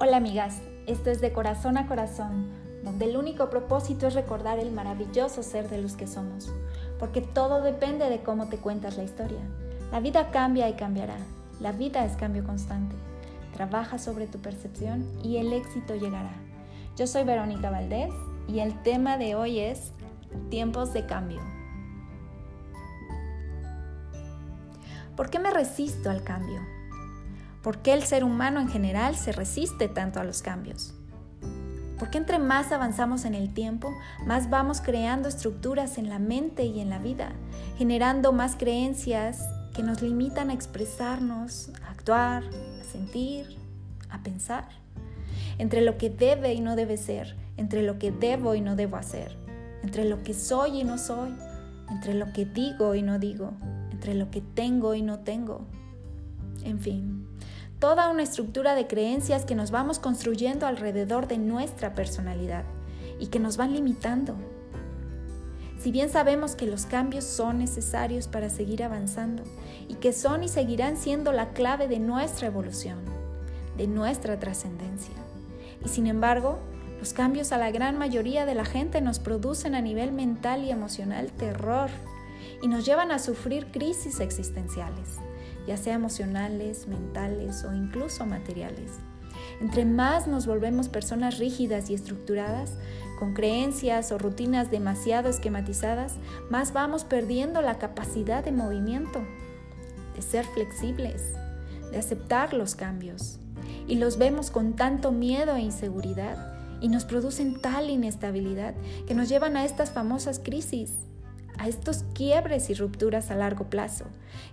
Hola amigas, esto es de corazón a corazón, donde el único propósito es recordar el maravilloso ser de los que somos, porque todo depende de cómo te cuentas la historia. La vida cambia y cambiará, la vida es cambio constante. Trabaja sobre tu percepción y el éxito llegará. Yo soy Verónica Valdés y el tema de hoy es tiempos de cambio. ¿Por qué me resisto al cambio? ¿Por qué el ser humano en general se resiste tanto a los cambios? ¿Por qué entre más avanzamos en el tiempo, más vamos creando estructuras en la mente y en la vida, generando más creencias que nos limitan a expresarnos, a actuar, a sentir, a pensar? Entre lo que debe y no debe ser, entre lo que debo y no debo hacer, entre lo que soy y no soy, entre lo que digo y no digo, entre lo que tengo y no tengo. En fin, toda una estructura de creencias que nos vamos construyendo alrededor de nuestra personalidad y que nos van limitando. Si bien sabemos que los cambios son necesarios para seguir avanzando y que son y seguirán siendo la clave de nuestra evolución, de nuestra trascendencia. Y sin embargo, los cambios a la gran mayoría de la gente nos producen a nivel mental y emocional terror y nos llevan a sufrir crisis existenciales ya sea emocionales, mentales o incluso materiales. Entre más nos volvemos personas rígidas y estructuradas, con creencias o rutinas demasiado esquematizadas, más vamos perdiendo la capacidad de movimiento, de ser flexibles, de aceptar los cambios. Y los vemos con tanto miedo e inseguridad y nos producen tal inestabilidad que nos llevan a estas famosas crisis a estos quiebres y rupturas a largo plazo,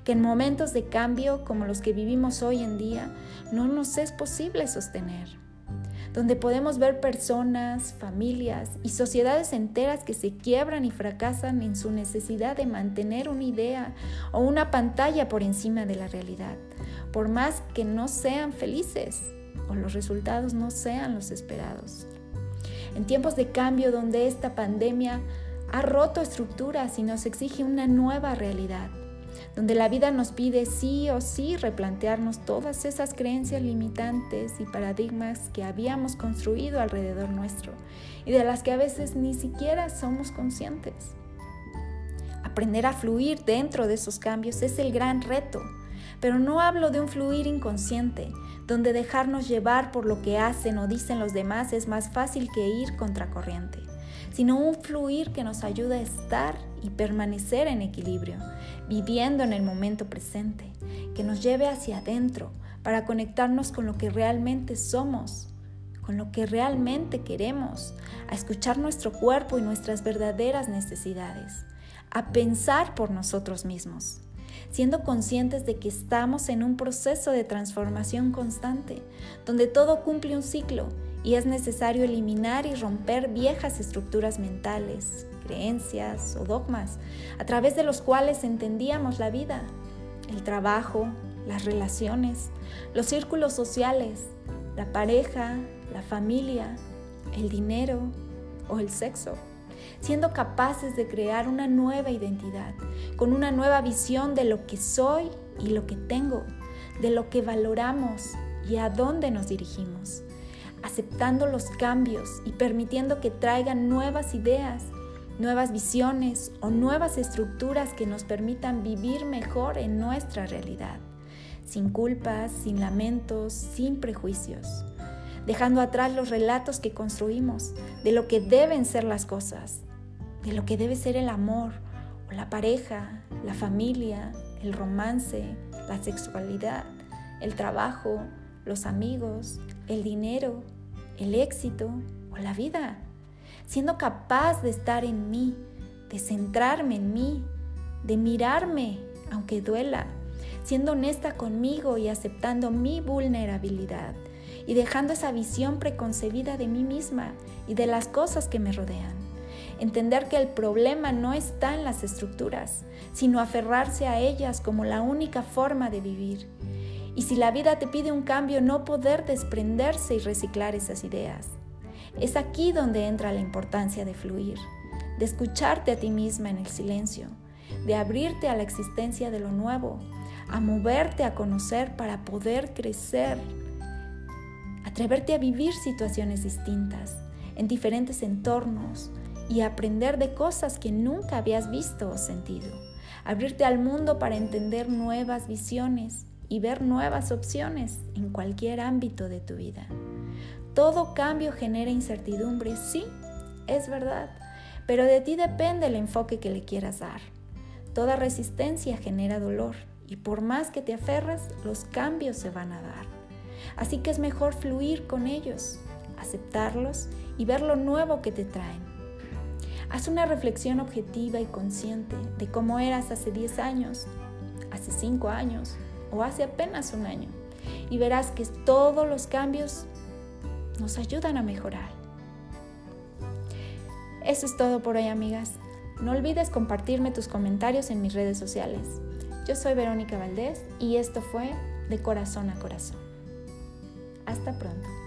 que en momentos de cambio como los que vivimos hoy en día no nos es posible sostener, donde podemos ver personas, familias y sociedades enteras que se quiebran y fracasan en su necesidad de mantener una idea o una pantalla por encima de la realidad, por más que no sean felices o los resultados no sean los esperados. En tiempos de cambio donde esta pandemia ha roto estructuras y nos exige una nueva realidad, donde la vida nos pide sí o sí replantearnos todas esas creencias limitantes y paradigmas que habíamos construido alrededor nuestro y de las que a veces ni siquiera somos conscientes. Aprender a fluir dentro de esos cambios es el gran reto, pero no hablo de un fluir inconsciente, donde dejarnos llevar por lo que hacen o dicen los demás es más fácil que ir contracorriente sino un fluir que nos ayuda a estar y permanecer en equilibrio, viviendo en el momento presente, que nos lleve hacia adentro para conectarnos con lo que realmente somos, con lo que realmente queremos, a escuchar nuestro cuerpo y nuestras verdaderas necesidades, a pensar por nosotros mismos siendo conscientes de que estamos en un proceso de transformación constante, donde todo cumple un ciclo y es necesario eliminar y romper viejas estructuras mentales, creencias o dogmas a través de los cuales entendíamos la vida, el trabajo, las relaciones, los círculos sociales, la pareja, la familia, el dinero o el sexo, siendo capaces de crear una nueva identidad, con una nueva visión de lo que soy y lo que tengo, de lo que valoramos y a dónde nos dirigimos aceptando los cambios y permitiendo que traigan nuevas ideas, nuevas visiones o nuevas estructuras que nos permitan vivir mejor en nuestra realidad, sin culpas, sin lamentos, sin prejuicios, dejando atrás los relatos que construimos de lo que deben ser las cosas, de lo que debe ser el amor o la pareja, la familia, el romance, la sexualidad, el trabajo, los amigos, el dinero, el éxito o la vida, siendo capaz de estar en mí, de centrarme en mí, de mirarme aunque duela, siendo honesta conmigo y aceptando mi vulnerabilidad y dejando esa visión preconcebida de mí misma y de las cosas que me rodean. Entender que el problema no está en las estructuras, sino aferrarse a ellas como la única forma de vivir y si la vida te pide un cambio, no poder desprenderse y reciclar esas ideas. Es aquí donde entra la importancia de fluir, de escucharte a ti misma en el silencio, de abrirte a la existencia de lo nuevo, a moverte a conocer para poder crecer, atreverte a vivir situaciones distintas, en diferentes entornos y aprender de cosas que nunca habías visto o sentido. Abrirte al mundo para entender nuevas visiones y ver nuevas opciones en cualquier ámbito de tu vida. Todo cambio genera incertidumbre, sí, es verdad, pero de ti depende el enfoque que le quieras dar. Toda resistencia genera dolor y por más que te aferres, los cambios se van a dar. Así que es mejor fluir con ellos, aceptarlos y ver lo nuevo que te traen. Haz una reflexión objetiva y consciente de cómo eras hace 10 años, hace 5 años o hace apenas un año y verás que todos los cambios nos ayudan a mejorar. Eso es todo por hoy, amigas. No olvides compartirme tus comentarios en mis redes sociales. Yo soy Verónica Valdés y esto fue De Corazón a Corazón. Hasta pronto.